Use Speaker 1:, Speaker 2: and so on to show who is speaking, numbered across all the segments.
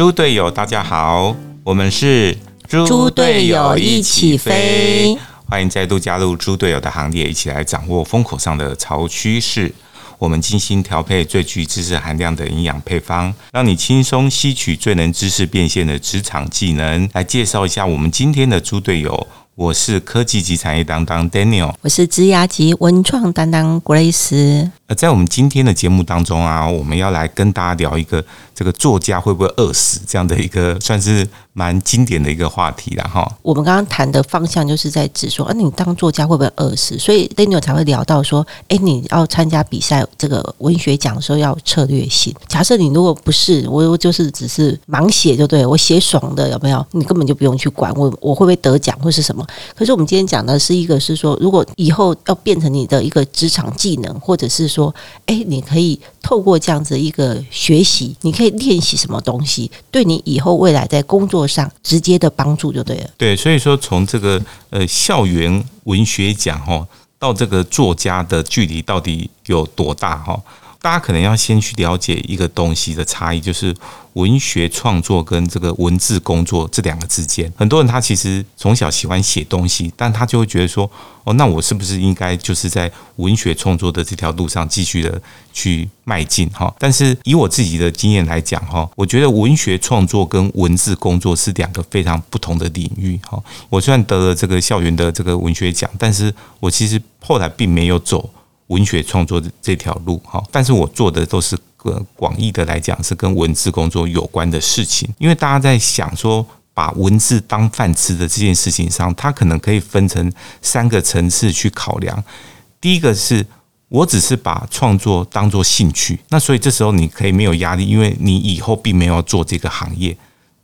Speaker 1: 猪队友，大家好，我们是
Speaker 2: 猪队友一起飞，
Speaker 1: 欢迎再度加入猪队友的行列，一起来掌握风口上的潮趋势。我们精心调配最具知识含量的营养配方，让你轻松吸取最能知识变现的职场技能。来介绍一下我们今天的猪队友。我是科技及产业担当 Daniel，
Speaker 2: 我是职涯及文创担当 Grace。
Speaker 1: 在我们今天的节目当中啊，我们要来跟大家聊一个这个作家会不会饿死这样的一个算是蛮经典的一个话题了哈。
Speaker 2: 我们刚刚谈的方向就是在指说，啊，你当作家会不会饿死？所以 Daniel 才会聊到说，哎，你要参加比赛这个文学奖的时候要策略性。假设你如果不是我，就是只是盲写就对我写爽的有没有？你根本就不用去管我我会不会得奖或是什么。可是我们今天讲的是一个，是说如果以后要变成你的一个职场技能，或者是说，说哎，你可以透过这样子一个学习，你可以练习什么东西，对你以后未来在工作上直接的帮助就对了。
Speaker 1: 对，所以说从这个呃校园文学奖哈，到这个作家的距离到底有多大哈？大家可能要先去了解一个东西的差异，就是文学创作跟这个文字工作这两个之间。很多人他其实从小喜欢写东西，但他就会觉得说：“哦，那我是不是应该就是在文学创作的这条路上继续的去迈进？”哈，但是以我自己的经验来讲，哈，我觉得文学创作跟文字工作是两个非常不同的领域。哈，我虽然得了这个校园的这个文学奖，但是我其实后来并没有走。文学创作的这条路，哈，但是我做的都是个广义的来讲，是跟文字工作有关的事情。因为大家在想说，把文字当饭吃的这件事情上，它可能可以分成三个层次去考量。第一个是我只是把创作当做兴趣，那所以这时候你可以没有压力，因为你以后并没有做这个行业，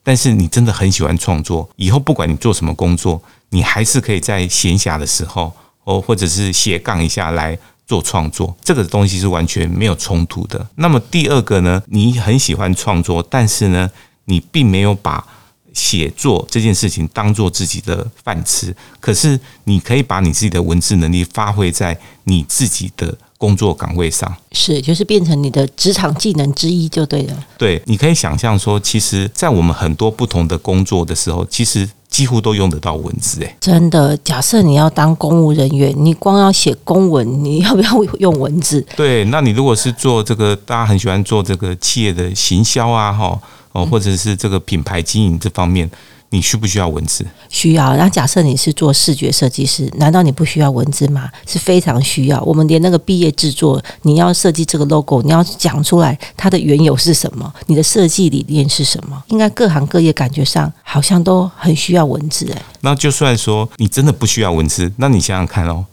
Speaker 1: 但是你真的很喜欢创作，以后不管你做什么工作，你还是可以在闲暇的时候，哦，或者是斜杠一下来。做创作这个东西是完全没有冲突的。那么第二个呢？你很喜欢创作，但是呢，你并没有把写作这件事情当做自己的饭吃。可是你可以把你自己的文字能力发挥在你自己的工作岗位上，
Speaker 2: 是就是变成你的职场技能之一就对了。
Speaker 1: 对，你可以想象说，其实，在我们很多不同的工作的时候，其实。几乎都用得到文字，哎，
Speaker 2: 真的。假设你要当公务人员，你光要写公文，你要不要用文字？
Speaker 1: 对，那你如果是做这个，大家很喜欢做这个企业的行销啊，哈，哦，或者是这个品牌经营这方面。你需不需要文字？
Speaker 2: 需要。那假设你是做视觉设计师，难道你不需要文字吗？是非常需要。我们连那个毕业制作，你要设计这个 logo，你要讲出来它的缘由是什么，你的设计理念是什么？应该各行各业感觉上好像都很需要文字哎。
Speaker 1: 那就算说你真的不需要文字，那你想想看哦。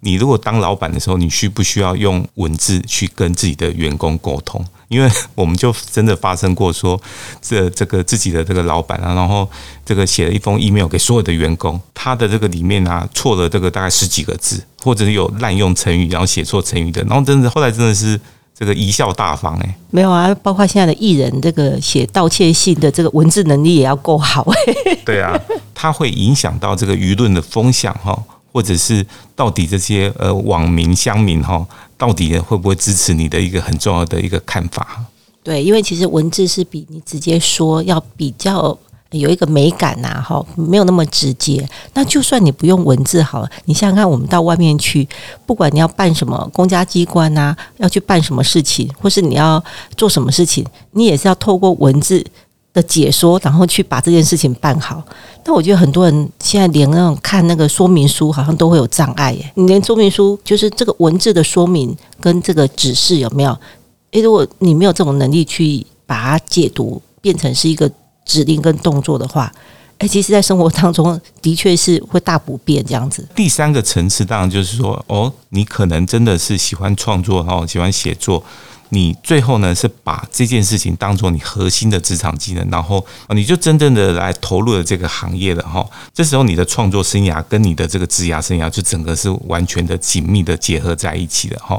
Speaker 1: 你如果当老板的时候，你需不需要用文字去跟自己的员工沟通？因为我们就真的发生过说，这这个自己的这个老板啊，然后这个写了一封 email 给所有的员工，他的这个里面啊错了这个大概十几个字，或者是有滥用成语，然后写错成语的，然后真的后来真的是这个贻笑大方哎，
Speaker 2: 没有啊，包括现在的艺人，这个写道歉信的这个文字能力也要够好哎，
Speaker 1: 对啊，它会影响到这个舆论的风向哈。或者是到底这些呃网民乡民哈，到底会不会支持你的一个很重要的一个看法？
Speaker 2: 对，因为其实文字是比你直接说要比较有一个美感呐，哈，没有那么直接。那就算你不用文字好了，你想想看，我们到外面去，不管你要办什么公家机关呐，要去办什么事情，或是你要做什么事情，你也是要透过文字。的解说，然后去把这件事情办好。但我觉得很多人现在连那种看那个说明书，好像都会有障碍耶。你连说明书，就是这个文字的说明跟这个指示有没有？诶，如果你没有这种能力去把它解读变成是一个指令跟动作的话，诶，其实，在生活当中的确是会大不便这样子。
Speaker 1: 第三个层次，当然就是说，哦，你可能真的是喜欢创作哈，喜欢写作。你最后呢是把这件事情当做你核心的职场技能，然后你就真正的来投入了这个行业了哈。这时候你的创作生涯跟你的这个职涯生涯就整个是完全的紧密的结合在一起的哈。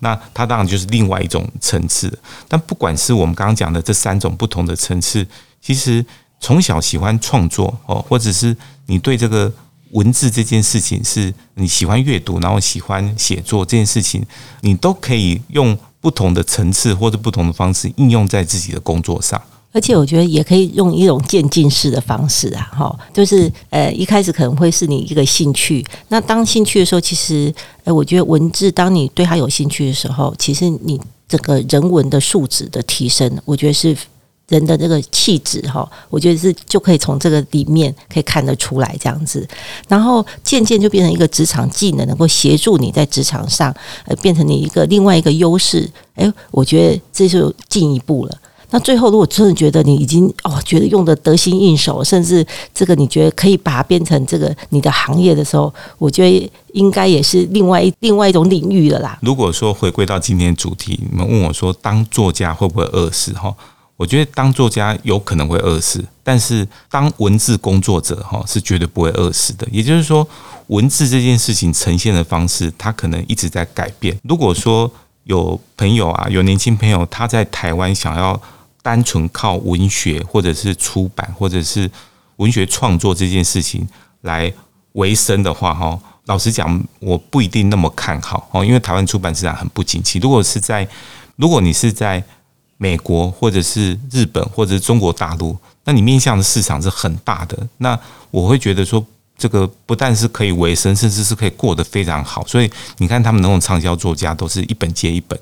Speaker 1: 那它当然就是另外一种层次。但不管是我们刚刚讲的这三种不同的层次，其实从小喜欢创作哦，或者是你对这个文字这件事情是你喜欢阅读，然后喜欢写作这件事情，你都可以用。不同的层次或者不同的方式应用在自己的工作上，
Speaker 2: 而且我觉得也可以用一种渐进式的方式啊，哈，就是呃一开始可能会是你一个兴趣，那当兴趣的时候，其实呃我觉得文字，当你对它有兴趣的时候，其实你整个人文的素质的提升，我觉得是人的这个气质哈，我觉得是就可以从这个里面可以看得出来这样子，然后渐渐就变成一个职场技能，能够协助你在职场上呃变成你一个另外一个优势，诶，我觉得这就进一步了。那最后，如果真的觉得你已经哦，觉得用的得心应手，甚至这个你觉得可以把它变成这个你的行业的时候，我觉得应该也是另外一另外一种领域了啦。
Speaker 1: 如果说回归到今天主题，你们问我说当作家会不会饿死？哈，我觉得当作家有可能会饿死，但是当文字工作者哈是绝对不会饿死的。也就是说，文字这件事情呈现的方式，它可能一直在改变。如果说有朋友啊，有年轻朋友他在台湾想要。单纯靠文学或者是出版或者是文学创作这件事情来维生的话，哈，老实讲，我不一定那么看好哦，因为台湾出版市场很不景气。如果是在如果你是在美国或者是日本或者是中国大陆，那你面向的市场是很大的。那我会觉得说，这个不但是可以维生，甚至是可以过得非常好。所以你看，他们那种畅销作家都是一本接一本。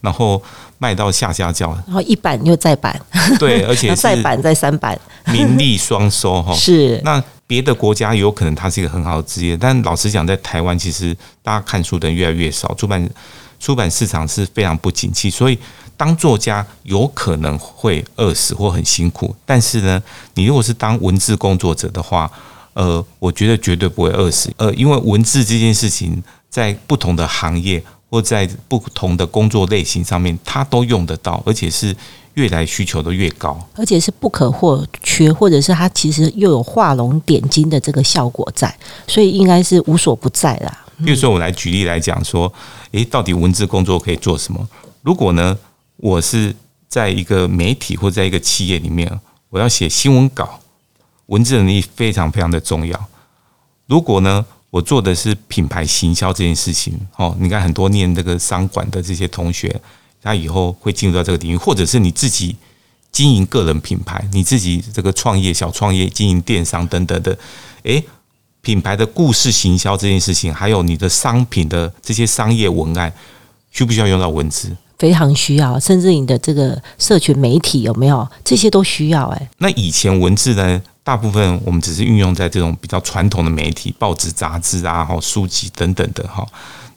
Speaker 1: 然后卖到下下叫，
Speaker 2: 然后一版又再版，
Speaker 1: 对，而且
Speaker 2: 再版再三版，
Speaker 1: 名利双收哈。
Speaker 2: 是，
Speaker 1: 那别的国家有可能它是一个很好的职业，但老实讲，在台湾其实大家看书的人越来越少，出版出版市场是非常不景气，所以当作家有可能会饿死或很辛苦。但是呢，你如果是当文字工作者的话，呃，我觉得绝对不会饿死。呃，因为文字这件事情在不同的行业。或在不同的工作类型上面，它都用得到，而且是越来需求都越高，
Speaker 2: 而且是不可或缺，或者是它其实又有画龙点睛的这个效果在，所以应该是无所不在啦。
Speaker 1: 比如说，我来举例来讲说，诶，到底文字工作可以做什么？如果呢，我是在一个媒体或在一个企业里面，我要写新闻稿，文字能力非常非常的重要。如果呢？我做的是品牌行销这件事情，哦，你看很多念这个商管的这些同学，他以后会进入到这个领域，或者是你自己经营个人品牌，你自己这个创业小创业经营电商等等的，诶，品牌的故事行销这件事情，还有你的商品的这些商业文案，需不需要用到文字？
Speaker 2: 非常需要，甚至你的这个社群媒体有没有这些都需要？诶，
Speaker 1: 那以前文字呢？大部分我们只是运用在这种比较传统的媒体、报纸、杂志啊、哈书籍等等的哈。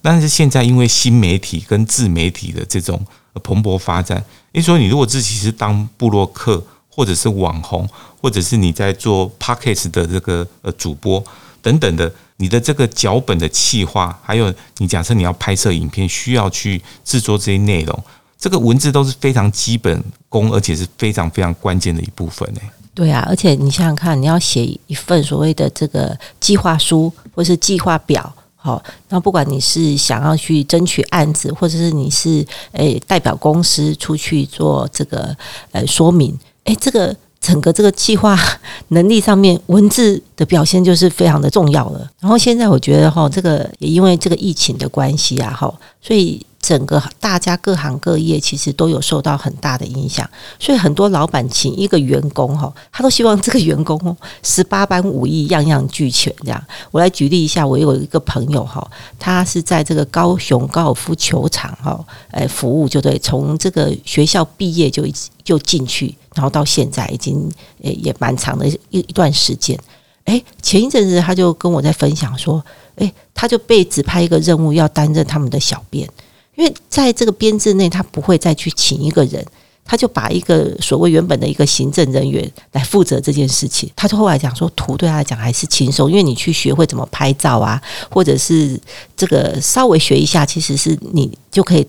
Speaker 1: 但是现在因为新媒体跟自媒体的这种蓬勃发展，你说你如果自己是当布洛克，或者是网红，或者是你在做 podcast 的这个呃主播等等的，你的这个脚本的企划，还有你假设你要拍摄影片，需要去制作这些内容，这个文字都是非常基本功，而且是非常非常关键的一部分呢。
Speaker 2: 对啊，而且你想想看，你要写一份所谓的这个计划书或是计划表，好，那不管你是想要去争取案子，或者是你是诶代表公司出去做这个呃说明，诶，这个整个这个计划能力上面，文字的表现就是非常的重要了。然后现在我觉得哈，这个也因为这个疫情的关系啊，哈，所以。整个大家各行各业其实都有受到很大的影响，所以很多老板请一个员工哈，他都希望这个员工十八般武艺样样俱全。这样，我来举例一下，我有一个朋友哈，他是在这个高雄高尔夫球场哈，诶服务就对，从这个学校毕业就就进去，然后到现在已经诶也蛮长的一一段时间。诶，前一阵子他就跟我在分享说，诶，他就被指派一个任务要担任他们的小编。因为在这个编制内，他不会再去请一个人，他就把一个所谓原本的一个行政人员来负责这件事情。他就后来讲说，图对他来讲还是轻松，因为你去学会怎么拍照啊，或者是这个稍微学一下，其实是你就可以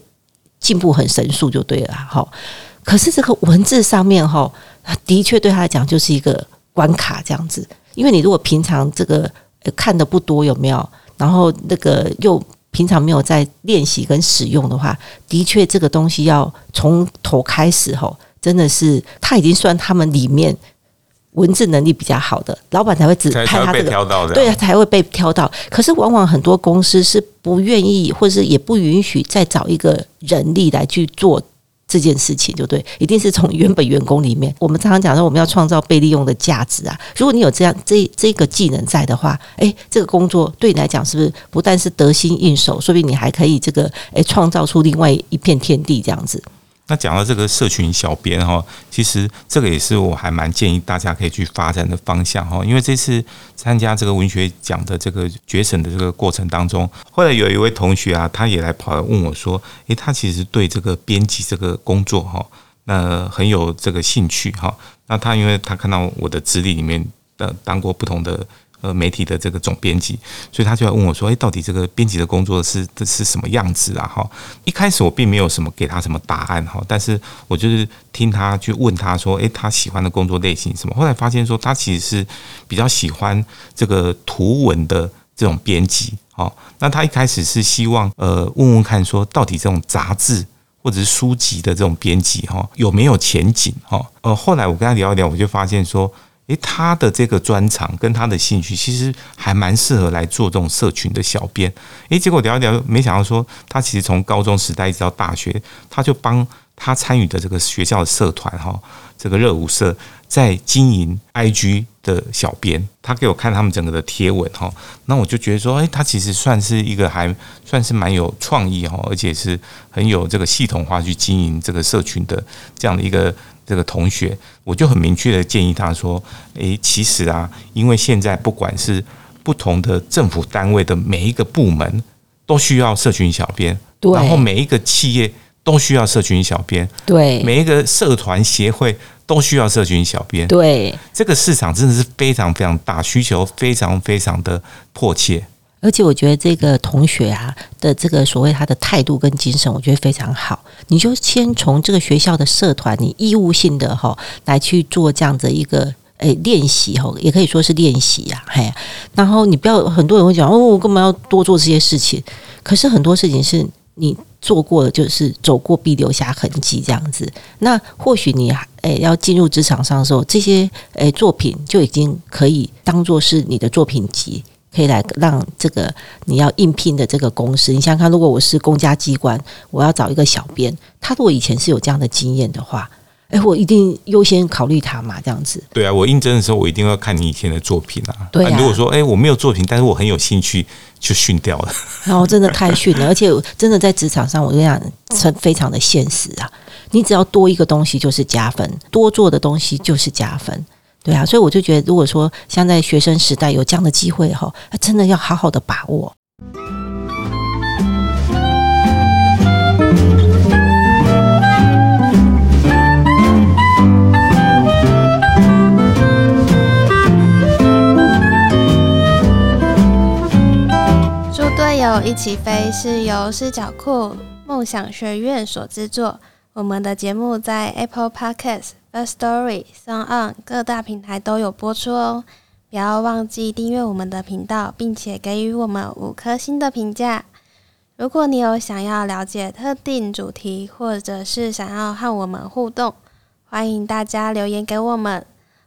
Speaker 2: 进步很神速就对了哈。可是这个文字上面哈，的确对他来讲就是一个关卡这样子，因为你如果平常这个看的不多有没有，然后那个又。平常没有在练习跟使用的话，的确这个东西要从头开始吼，真的是他已经算他们里面文字能力比较好的老板才会指派他这个，对，才会被挑到。可是往往很多公司是不愿意，或者是也不允许再找一个人力来去做。这件事情，就对，一定是从原本员工里面。我们常常讲说，我们要创造被利用的价值啊。如果你有这样这这个技能在的话，哎，这个工作对你来讲是不是不但是得心应手，说明你还可以这个哎创造出另外一片天地这样子。
Speaker 1: 那讲到这个社群小编哈，其实这个也是我还蛮建议大家可以去发展的方向哈。因为这次参加这个文学奖的这个决审的这个过程当中，后来有一位同学啊，他也来跑来问我说：“诶，他其实对这个编辑这个工作哈，那很有这个兴趣哈。那他因为他看到我的资历里面的当过不同的。”呃，媒体的这个总编辑，所以他就要问我说：“哎，到底这个编辑的工作是这是什么样子啊？”哈，一开始我并没有什么给他什么答案哈，但是我就是听他去问他说：“哎，他喜欢的工作类型什么？”后来发现说，他其实是比较喜欢这个图文的这种编辑。哈，那他一开始是希望呃问问看说，到底这种杂志或者是书籍的这种编辑哈有没有前景？哈，呃，后来我跟他聊一聊，我就发现说。诶，他的这个专长跟他的兴趣，其实还蛮适合来做这种社群的小编。诶，结果聊一聊，没想到说他其实从高中时代一直到大学，他就帮他参与的这个学校的社团哈，这个热舞社在经营 IG 的小编。他给我看他们整个的贴文哈，那我就觉得说，诶，他其实算是一个还算是蛮有创意哈，而且是很有这个系统化去经营这个社群的这样的一个。这个同学，我就很明确的建议他说：“诶，其实啊，因为现在不管是不同的政府单位的每一个部门，都需要社群小编，然后每一个企业都需要社群小编，
Speaker 2: 对，
Speaker 1: 每一个社团协会都需要社群小编，
Speaker 2: 对，
Speaker 1: 这个市场真的是非常非常大，需求非常非常的迫切。”
Speaker 2: 而且我觉得这个同学啊的这个所谓他的态度跟精神，我觉得非常好。你就先从这个学校的社团，你义务性的哈来去做这样的一个诶练习哈，也可以说是练习呀，嘿。然后你不要很多人会讲哦，我干嘛要多做这些事情？可是很多事情是你做过的，就是走过必留下痕迹这样子。那或许你诶要进入职场上的时候，这些诶作品就已经可以当做是你的作品集。可以来让这个你要应聘的这个公司，你想想看，如果我是公家机关，我要找一个小编，他如果以前是有这样的经验的话，哎，我一定优先考虑他嘛，这样子。
Speaker 1: 对啊，我应征的时候，我一定要看你以前的作品啊。
Speaker 2: 对啊。
Speaker 1: 如果说哎，我没有作品，但是我很有兴趣，就训掉了。
Speaker 2: 然后真的太训了，而且真的在职场上，我跟你讲，非非常的现实啊。你只要多一个东西就是加分，多做的东西就是加分。对啊，所以我就觉得，如果说像在学生时代有这样的机会哈，真的要好好的把握。
Speaker 3: 猪队友一起飞是由视角库梦想学院所制作，我们的节目在 Apple Podcast。The Story、Song On 各大平台都有播出哦，不要忘记订阅我们的频道，并且给予我们五颗星的评价。如果你有想要了解特定主题，或者是想要和我们互动，欢迎大家留言给我们，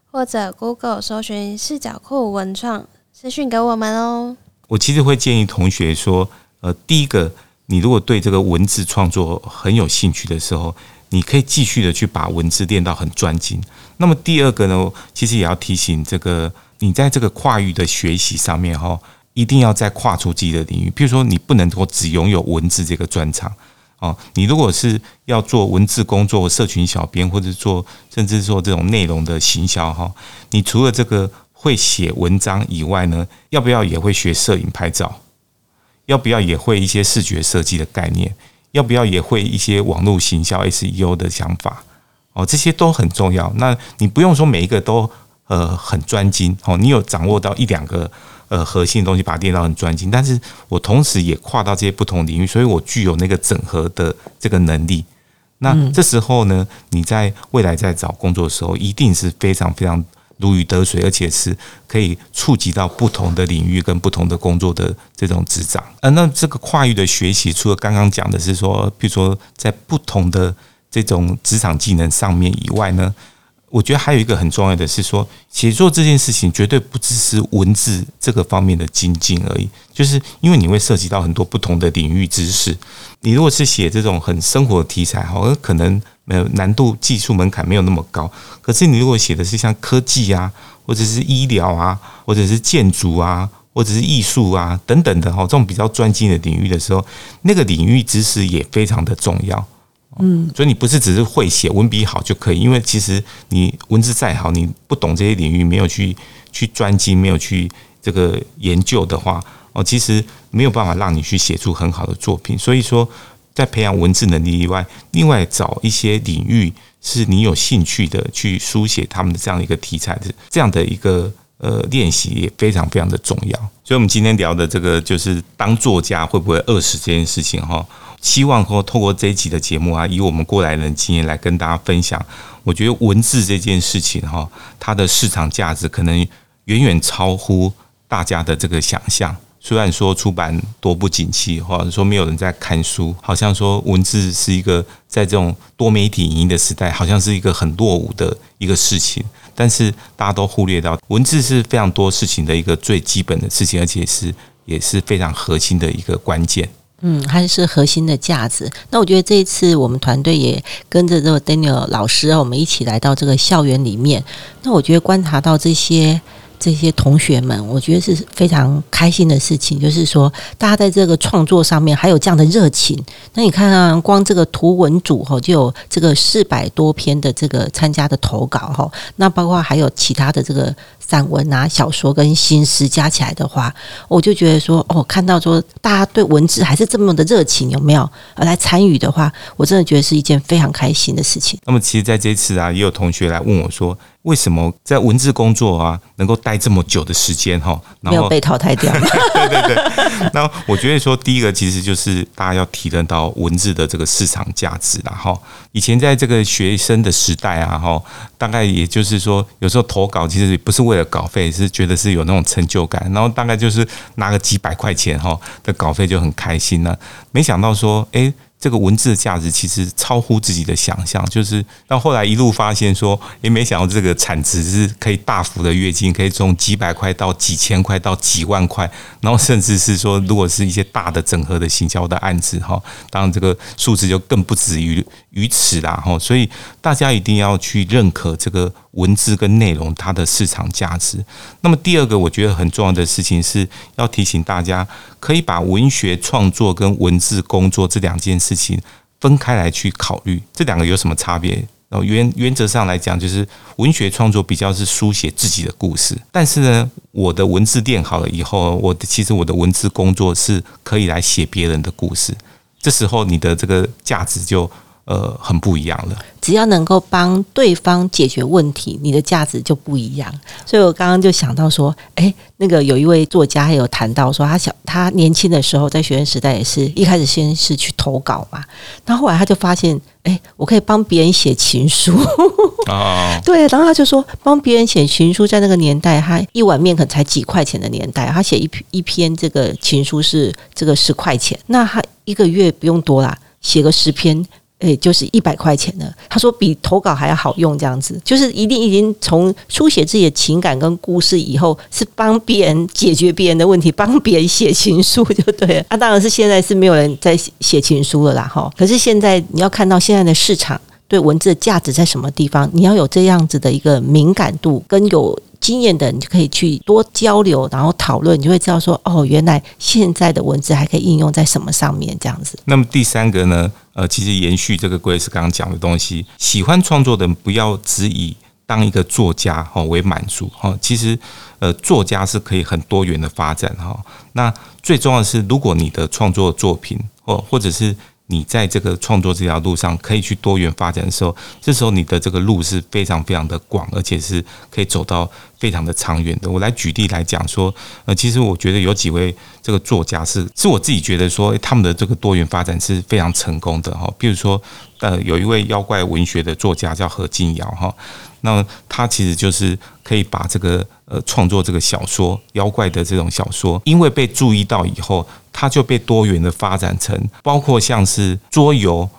Speaker 3: 或者 Google 搜寻视角库文创私讯给我们哦。
Speaker 1: 我其实会建议同学说，呃，第一个，你如果对这个文字创作很有兴趣的时候。你可以继续的去把文字练到很专精。那么第二个呢，其实也要提醒这个，你在这个跨域的学习上面哈，一定要再跨出自己的领域。比如说，你不能够只拥有文字这个专长哦。你如果是要做文字工作、社群小编，或者做甚至做这种内容的行销哈，你除了这个会写文章以外呢，要不要也会学摄影拍照？要不要也会一些视觉设计的概念？要不要也会一些网络行销 SEO 的想法哦，这些都很重要。那你不用说每一个都呃很专精哦，你有掌握到一两个呃核心的东西，把它练到很专精。但是我同时也跨到这些不同领域，所以我具有那个整合的这个能力。那这时候呢，你在未来在找工作的时候，一定是非常非常。如鱼得水，而且是可以触及到不同的领域跟不同的工作的这种职掌。呃，那这个跨域的学习，除了刚刚讲的是说，比如说在不同的这种职场技能上面以外呢，我觉得还有一个很重要的是说，写作这件事情绝对不只是文字这个方面的精进而已，就是因为你会涉及到很多不同的领域知识。你如果是写这种很生活的题材，好，可能没有难度、技术门槛没有那么高。可是你如果写的是像科技啊，或者是医疗啊，或者是建筑啊，或者是艺术啊等等的哈，这种比较专精的领域的时候，那个领域知识也非常的重要。嗯，所以你不是只是会写文笔好就可以，因为其实你文字再好，你不懂这些领域，没有去去专精，没有去这个研究的话，哦，其实没有办法让你去写出很好的作品。所以说，在培养文字能力以外，另外找一些领域是你有兴趣的，去书写他们的这样一个题材的这样的一个呃练习也非常非常的重要。所以，我们今天聊的这个就是当作家会不会饿死这件事情哈。希望说透过这一集的节目啊，以我们过来人的经验来跟大家分享。我觉得文字这件事情哈，它的市场价值可能远远超乎大家的这个想象。虽然说出版多不景气，或者说没有人在看书，好像说文字是一个在这种多媒体影音的时代，好像是一个很落伍的一个事情。但是大家都忽略到，文字是非常多事情的一个最基本的事情，而且是也是非常核心的一个关键。
Speaker 2: 嗯，还是核心的价值。那我觉得这一次我们团队也跟着这个 Daniel 老师，我们一起来到这个校园里面。那我觉得观察到这些。这些同学们，我觉得是非常开心的事情。就是说，大家在这个创作上面还有这样的热情。那你看啊，光这个图文组哈，就有这个四百多篇的这个参加的投稿哈。那包括还有其他的这个散文啊、小说跟新诗加起来的话，我就觉得说，哦，看到说大家对文字还是这么的热情，有没有？而来参与的话，我真的觉得是一件非常开心的事情。
Speaker 1: 那么，其实在这次啊，也有同学来问我说。为什么在文字工作啊，能够待这么久的时间哈？
Speaker 2: 没有被淘汰掉。
Speaker 1: 对对对。那我觉得说，第一个其实就是大家要提炼到文字的这个市场价值啦哈以前在这个学生的时代啊，哈，大概也就是说，有时候投稿其实不是为了稿费，是觉得是有那种成就感，然后大概就是拿个几百块钱哈的稿费就很开心了。没想到说，哎。这个文字的价值其实超乎自己的想象，就是到后来一路发现说，也没想到这个产值是可以大幅的跃进，可以从几百块到几千块到几万块，然后甚至是说，如果是一些大的整合的行销的案子哈，当然这个数字就更不止于于此啦哈。所以大家一定要去认可这个文字跟内容它的市场价值。那么第二个我觉得很重要的事情是要提醒大家，可以把文学创作跟文字工作这两件事。事情分开来去考虑，这两个有什么差别？然后原原则上来讲，就是文学创作比较是书写自己的故事，但是呢，我的文字练好了以后，我的其实我的文字工作是可以来写别人的故事，这时候你的这个价值就。呃，很不一样了。
Speaker 2: 只要能够帮对方解决问题，你的价值就不一样。所以我刚刚就想到说，哎，那个有一位作家有谈到说，他小他年轻的时候在学生时代也是一开始先是去投稿嘛，那后来他就发现，哎，我可以帮别人写情书啊。对，然后他就说，帮别人写情书，在那个年代，他一碗面可能才几块钱的年代，他写一一篇这个情书是这个十块钱，那他一个月不用多啦，写个十篇。诶，就是一百块钱的。他说比投稿还要好用，这样子就是一定已经从书写自己的情感跟故事以后，是帮别人解决别人的问题，帮别人写情书就对。那当然是现在是没有人在写情书了啦，哈。可是现在你要看到现在的市场对文字的价值在什么地方，你要有这样子的一个敏感度跟有。经验的，你就可以去多交流，然后讨论，你就会知道说，哦，原来现在的文字还可以应用在什么上面，这样子。
Speaker 1: 那么第三个呢？呃，其实延续这个 Grace 刚刚讲的东西，喜欢创作的人不要只以当一个作家哈为满足哈。其实，呃，作家是可以很多元的发展哈。那最重要的是，如果你的创作作品或或者是。你在这个创作这条路上可以去多元发展的时候，这时候你的这个路是非常非常的广，而且是可以走到非常的长远的。我来举例来讲说，呃，其实我觉得有几位这个作家是是我自己觉得说他们的这个多元发展是非常成功的哈。比如说，呃，有一位妖怪文学的作家叫何静瑶哈，那他其实就是可以把这个呃创作这个小说妖怪的这种小说，因为被注意到以后。它就被多元的发展成，包括像是桌游、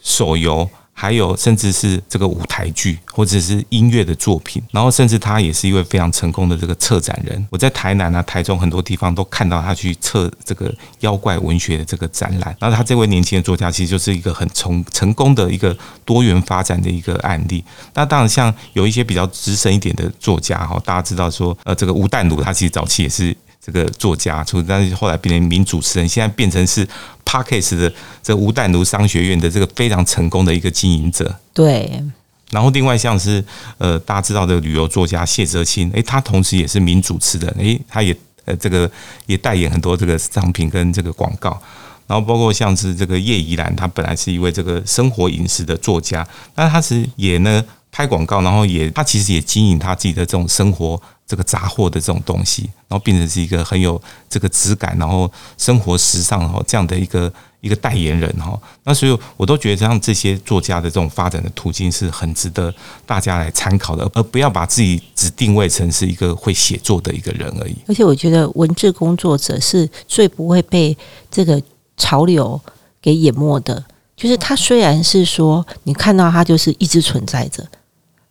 Speaker 1: 手游，还有甚至是这个舞台剧或者是音乐的作品，然后甚至他也是一位非常成功的这个策展人。我在台南啊、台中很多地方都看到他去策这个妖怪文学的这个展览。然后他这位年轻的作家其实就是一个很成成功的一个多元发展的一个案例。那当然，像有一些比较资深一点的作家哈，大家知道说，呃，这个吴淡如他其实早期也是。这个作家，出但是后来变成名主持人，现在变成是 Parkes 的这吴淡如商学院的这个非常成功的一个经营者。
Speaker 2: 对。
Speaker 1: 然后另外像是呃大家知道的旅游作家谢哲青，诶，他同时也是名主持人，诶，他也呃这个也代言很多这个商品跟这个广告。然后包括像是这个叶怡兰，她本来是一位这个生活饮食的作家，但他是也呢拍广告，然后也他其实也经营他自己的这种生活。这个杂货的这种东西，然后变成是一个很有这个质感，然后生活时尚哈这样的一个一个代言人哈。那所以我都觉得像这些作家的这种发展的途径是很值得大家来参考的，而不要把自己只定位成是一个会写作的一个人而已。
Speaker 2: 而且我觉得文字工作者是最不会被这个潮流给淹没的，就是他虽然是说你看到他就是一直存在着。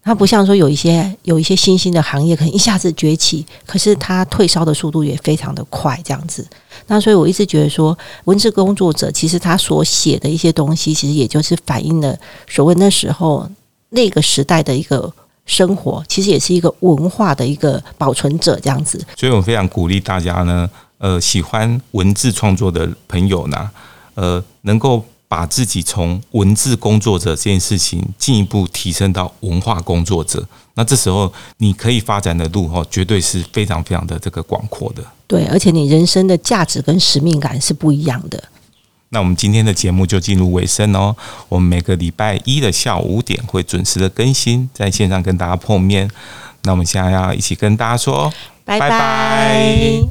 Speaker 2: 它不像说有一些有一些新兴的行业可能一下子崛起，可是它退烧的速度也非常的快，这样子。那所以我一直觉得说，文字工作者其实他所写的一些东西，其实也就是反映了所谓那时候那个时代的一个生活，其实也是一个文化的一个保存者，这样子。
Speaker 1: 所以我非常鼓励大家呢，呃，喜欢文字创作的朋友呢，呃，能够。把自己从文字工作者这件事情进一步提升到文化工作者，那这时候你可以发展的路哈，绝对是非常非常的这个广阔的。
Speaker 2: 对，而且你人生的价值跟使命感是不一样的。
Speaker 1: 那我们今天的节目就进入尾声哦。我们每个礼拜一的下午五点会准时的更新，在线上跟大家碰面。那我们现在要一起跟大家说，
Speaker 2: 拜拜。